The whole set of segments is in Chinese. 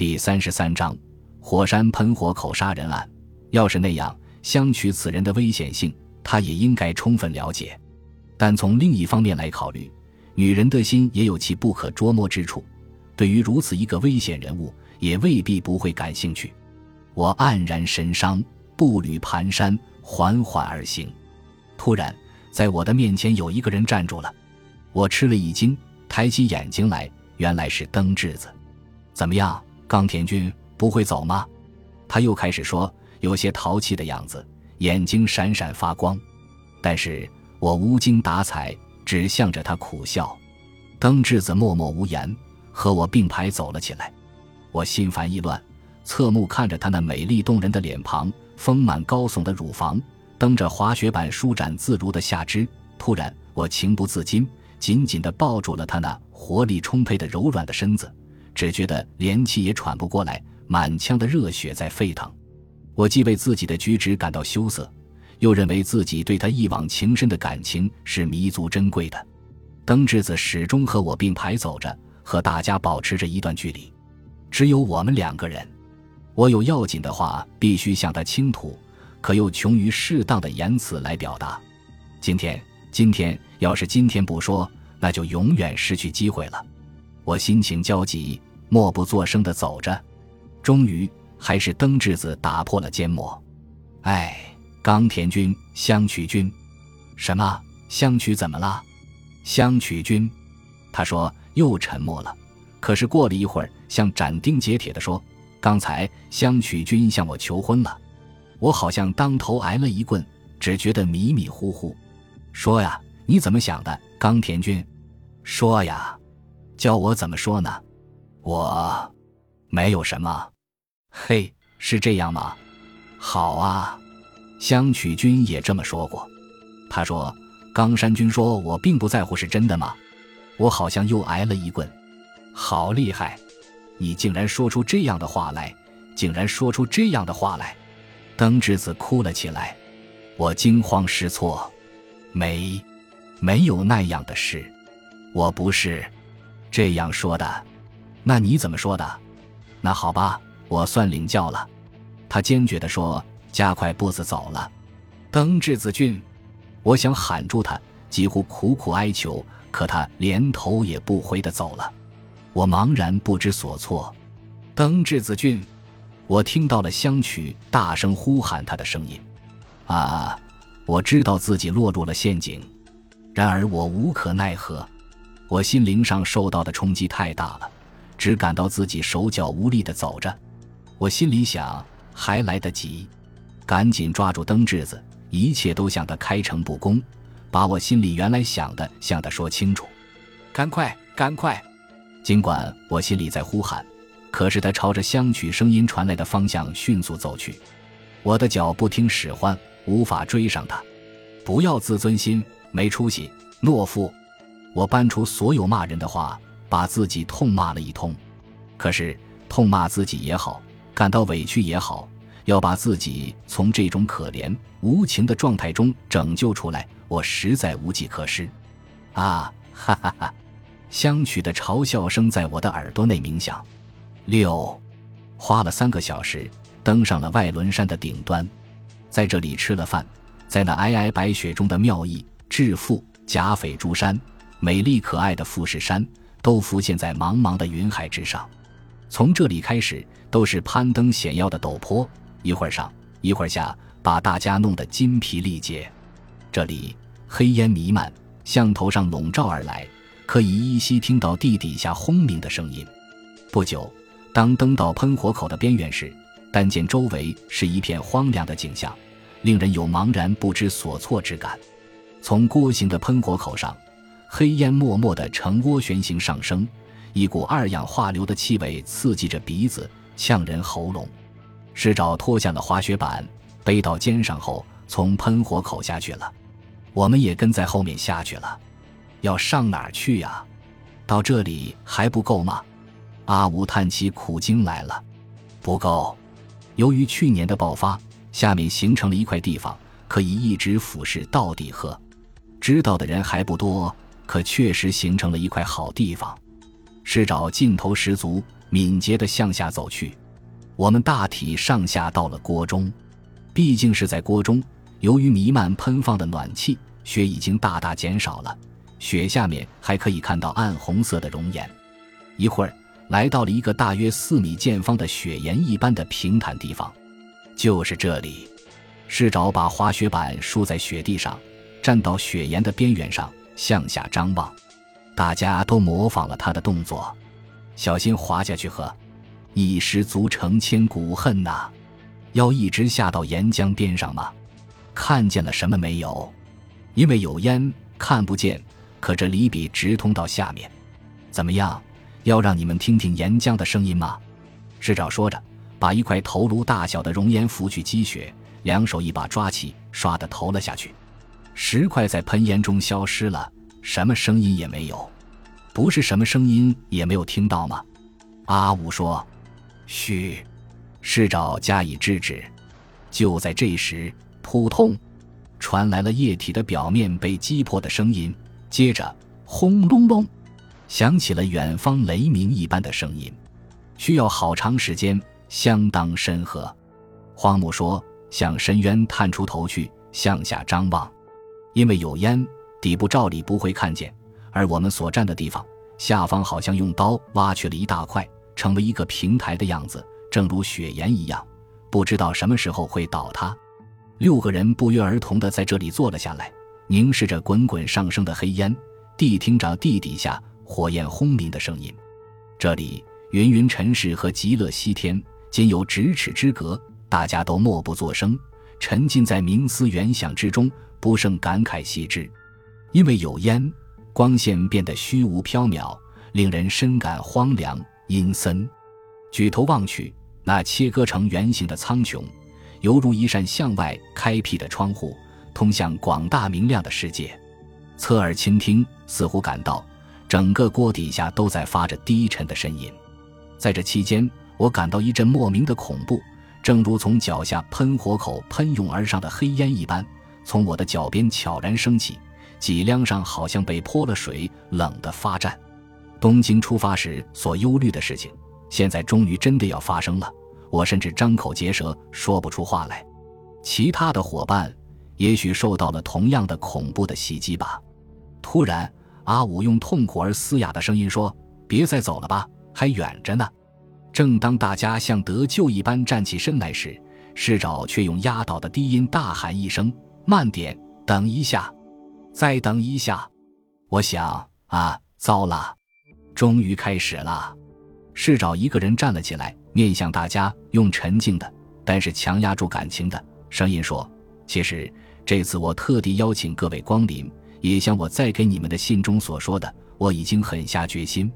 第三十三章，火山喷火口杀人案。要是那样，相取此人的危险性，他也应该充分了解。但从另一方面来考虑，女人的心也有其不可捉摸之处，对于如此一个危险人物，也未必不会感兴趣。我黯然神伤，步履蹒跚，缓缓而行。突然，在我的面前有一个人站住了，我吃了一惊，抬起眼睛来，原来是登志子。怎么样？冈田君不会走吗？他又开始说，有些淘气的样子，眼睛闪闪发光。但是我无精打采，只向着他苦笑。登智子默默无言，和我并排走了起来。我心烦意乱，侧目看着他那美丽动人的脸庞，丰满高耸的乳房，蹬着滑雪板舒展自如的下肢。突然，我情不自禁，紧紧地抱住了他那活力充沛的柔软的身子。只觉得连气也喘不过来，满腔的热血在沸腾。我既为自己的举止感到羞涩，又认为自己对他一往情深的感情是弥足珍贵的。登志子始终和我并排走着，和大家保持着一段距离，只有我们两个人。我有要紧的话必须向他倾吐，可又穷于适当的言辞来表达。今天，今天要是今天不说，那就永远失去机会了。我心情焦急，默不作声地走着，终于还是登志子打破了缄默。哎，冈田君、香取君，什么？香取怎么了？香取君，他说又沉默了。可是过了一会儿，像斩钉截铁地说：“刚才香取君向我求婚了。”我好像当头挨了一棍，只觉得迷迷糊糊。说呀，你怎么想的，冈田君？说呀。教我怎么说呢？我，没有什么。嘿，是这样吗？好啊，香曲君也这么说过。他说：“冈山君说我并不在乎，是真的吗？”我好像又挨了一棍。好厉害！你竟然说出这样的话来！竟然说出这样的话来！登之子哭了起来。我惊慌失措。没，没有那样的事。我不是。这样说的，那你怎么说的？那好吧，我算领教了。他坚决地说，加快步子走了。登志子俊，我想喊住他，几乎苦苦哀求，可他连头也不回地走了。我茫然不知所措。登志子俊，我听到了香曲大声呼喊他的声音。啊，我知道自己落入了陷阱，然而我无可奈何。我心灵上受到的冲击太大了，只感到自己手脚无力地走着。我心里想，还来得及，赶紧抓住灯质子，一切都向他开诚布公，把我心里原来想的向他说清楚。赶快，赶快！尽管我心里在呼喊，可是他朝着香曲声音传来的方向迅速走去，我的脚不听使唤，无法追上他。不要自尊心，没出息，懦夫！我搬出所有骂人的话，把自己痛骂了一通。可是痛骂自己也好，感到委屈也好，要把自己从这种可怜无情的状态中拯救出来，我实在无计可施。啊，哈哈哈！相曲的嘲笑声在我的耳朵内鸣响。六，花了三个小时，登上了外轮山的顶端，在这里吃了饭，在那皑皑白雪中的妙义、致富、甲斐诸山。美丽可爱的富士山都浮现在茫茫的云海之上，从这里开始都是攀登险要的陡坡，一会儿上，一会儿下，把大家弄得筋疲力竭。这里黑烟弥漫，向头上笼罩而来，可以依稀听到地底下轰鸣的声音。不久，当登到喷火口的边缘时，但见周围是一片荒凉的景象，令人有茫然不知所措之感。从锅形的喷火口上。黑烟默默的呈涡旋形上升，一股二氧化硫的气味刺激着鼻子，呛人喉咙。师长脱下了滑雪板，背到肩上后，从喷火口下去了。我们也跟在后面下去了。要上哪儿去呀？到这里还不够吗？阿武叹起苦经来了。不够。由于去年的爆发，下面形成了一块地方，可以一直俯视到底河。知道的人还不多。可确实形成了一块好地方，是找劲头十足，敏捷地向下走去。我们大体上下到了锅中，毕竟是在锅中，由于弥漫喷放的暖气，雪已经大大减少了。雪下面还可以看到暗红色的熔岩。一会儿，来到了一个大约四米见方的雪岩一般的平坦地方，就是这里。市长把滑雪板竖在雪地上，站到雪岩的边缘上，向下张望。大家都模仿了他的动作，小心滑下去！呵，一失足成千古恨呐！要一直下到岩浆边上吗？看见了什么没有？因为有烟，看不见。可这离比直通到下面，怎么样？要让你们听听岩浆的声音吗？市长说着，把一块头颅大小的熔岩拂去积雪，两手一把抓起，唰的投了下去。石块在喷烟中消失了，什么声音也没有。不是什么声音也没有听到吗？阿武说：“嘘。”市长加以制止。就在这时，扑通，传来了液体的表面被击破的声音。接着，轰隆隆，响起了远方雷鸣一般的声音，需要好长时间，相当深刻。荒木说：“向深渊探出头去，向下张望，因为有烟，底部照理不会看见。而我们所站的地方，下方好像用刀挖去了一大块，成为一个平台的样子，正如雪岩一样，不知道什么时候会倒塌。”六个人不约而同地在这里坐了下来。凝视着滚滚上升的黑烟，谛听着地底下火焰轰鸣的声音。这里云云尘世和极乐西天仅有咫尺之隔，大家都默不作声，沉浸在冥思远想之中，不胜感慨系之。因为有烟，光线变得虚无缥缈，令人深感荒凉阴森。举头望去，那切割成圆形的苍穹，犹如一扇向外开辟的窗户。通向广大明亮的世界，侧耳倾听，似乎感到整个锅底下都在发着低沉的呻吟。在这期间，我感到一阵莫名的恐怖，正如从脚下喷火口喷涌而上的黑烟一般，从我的脚边悄然升起，脊梁上好像被泼了水，冷得发颤。东京出发时所忧虑的事情，现在终于真的要发生了，我甚至张口结舌，说不出话来。其他的伙伴。也许受到了同样的恐怖的袭击吧。突然，阿武用痛苦而嘶哑的声音说：“别再走了吧，还远着呢。”正当大家像得救一般站起身来时，市长却用压倒的低音大喊一声：“慢点，等一下，再等一下！”我想啊，糟了，终于开始了。市长一个人站了起来，面向大家，用沉静的，但是强压住感情的声音说：“其实。”这次我特地邀请各位光临，也像我在给你们的信中所说的，我已经狠下决心，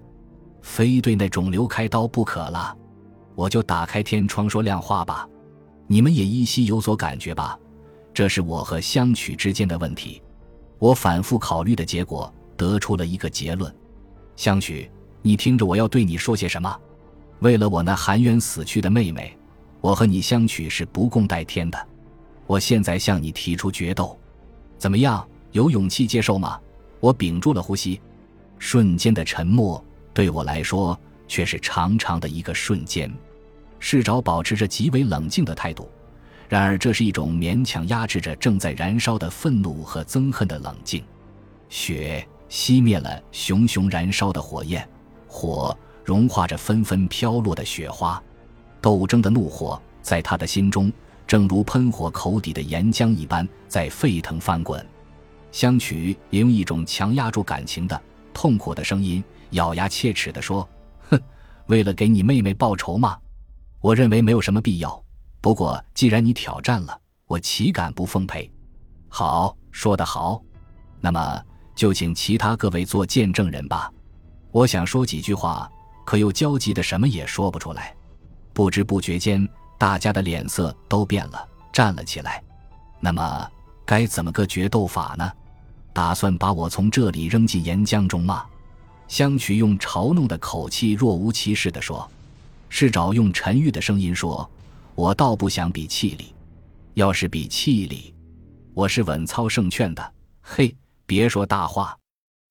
非对那肿瘤开刀不可了。我就打开天窗说亮话吧，你们也依稀有所感觉吧。这是我和相曲之间的问题。我反复考虑的结果，得出了一个结论：相曲，你听着，我要对你说些什么。为了我那含冤死去的妹妹，我和你相曲是不共戴天的。我现在向你提出决斗，怎么样？有勇气接受吗？我屏住了呼吸，瞬间的沉默对我来说却是长长的一个瞬间。市长保持着极为冷静的态度，然而这是一种勉强压制着正在燃烧的愤怒和憎恨的冷静。雪熄灭了熊熊燃烧的火焰，火融化着纷纷飘落的雪花，斗争的怒火在他的心中。正如喷火口底的岩浆一般，在沸腾翻滚。香曲也用一种强压住感情的痛苦的声音，咬牙切齿地说：“哼，为了给你妹妹报仇吗？我认为没有什么必要。不过既然你挑战了，我岂敢不奉陪？好，说得好。那么就请其他各位做见证人吧。我想说几句话，可又焦急的什么也说不出来。不知不觉间。”大家的脸色都变了，站了起来。那么该怎么个决斗法呢？打算把我从这里扔进岩浆中吗？香曲用嘲弄的口气，若无其事地说。市长用沉郁的声音说：“我倒不想比气力，要是比气力，我是稳操胜券的。嘿，别说大话，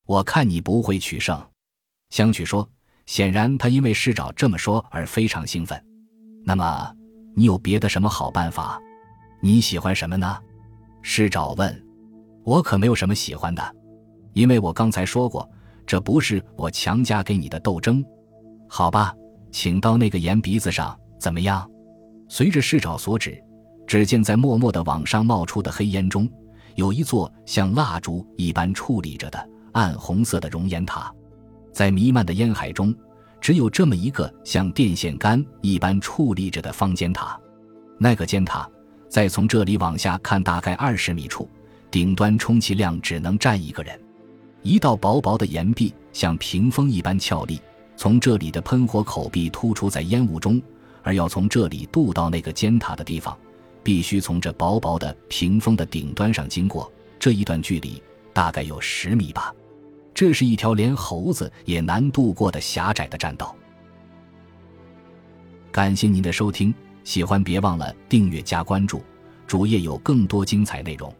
我看你不会取胜。”香曲说：“显然他因为市长这么说而非常兴奋。那么，你有别的什么好办法？你喜欢什么呢？市长问。我可没有什么喜欢的，因为我刚才说过，这不是我强加给你的斗争。好吧，请到那个盐鼻子上，怎么样？随着市长所指，只见在默默的往上冒出的黑烟中，有一座像蜡烛一般矗立着的暗红色的熔岩塔。在弥漫的烟海中，只有这么一个像电线杆一般矗立着的方尖塔。那个尖塔，在从这里往下看，大概二十米处。顶端充其量只能站一个人，一道薄薄的岩壁像屏风一般峭立，从这里的喷火口壁突出在烟雾中，而要从这里渡到那个尖塔的地方，必须从这薄薄的屏风的顶端上经过。这一段距离大概有十米吧，这是一条连猴子也难渡过的狭窄的栈道。感谢您的收听，喜欢别忘了订阅加关注，主页有更多精彩内容。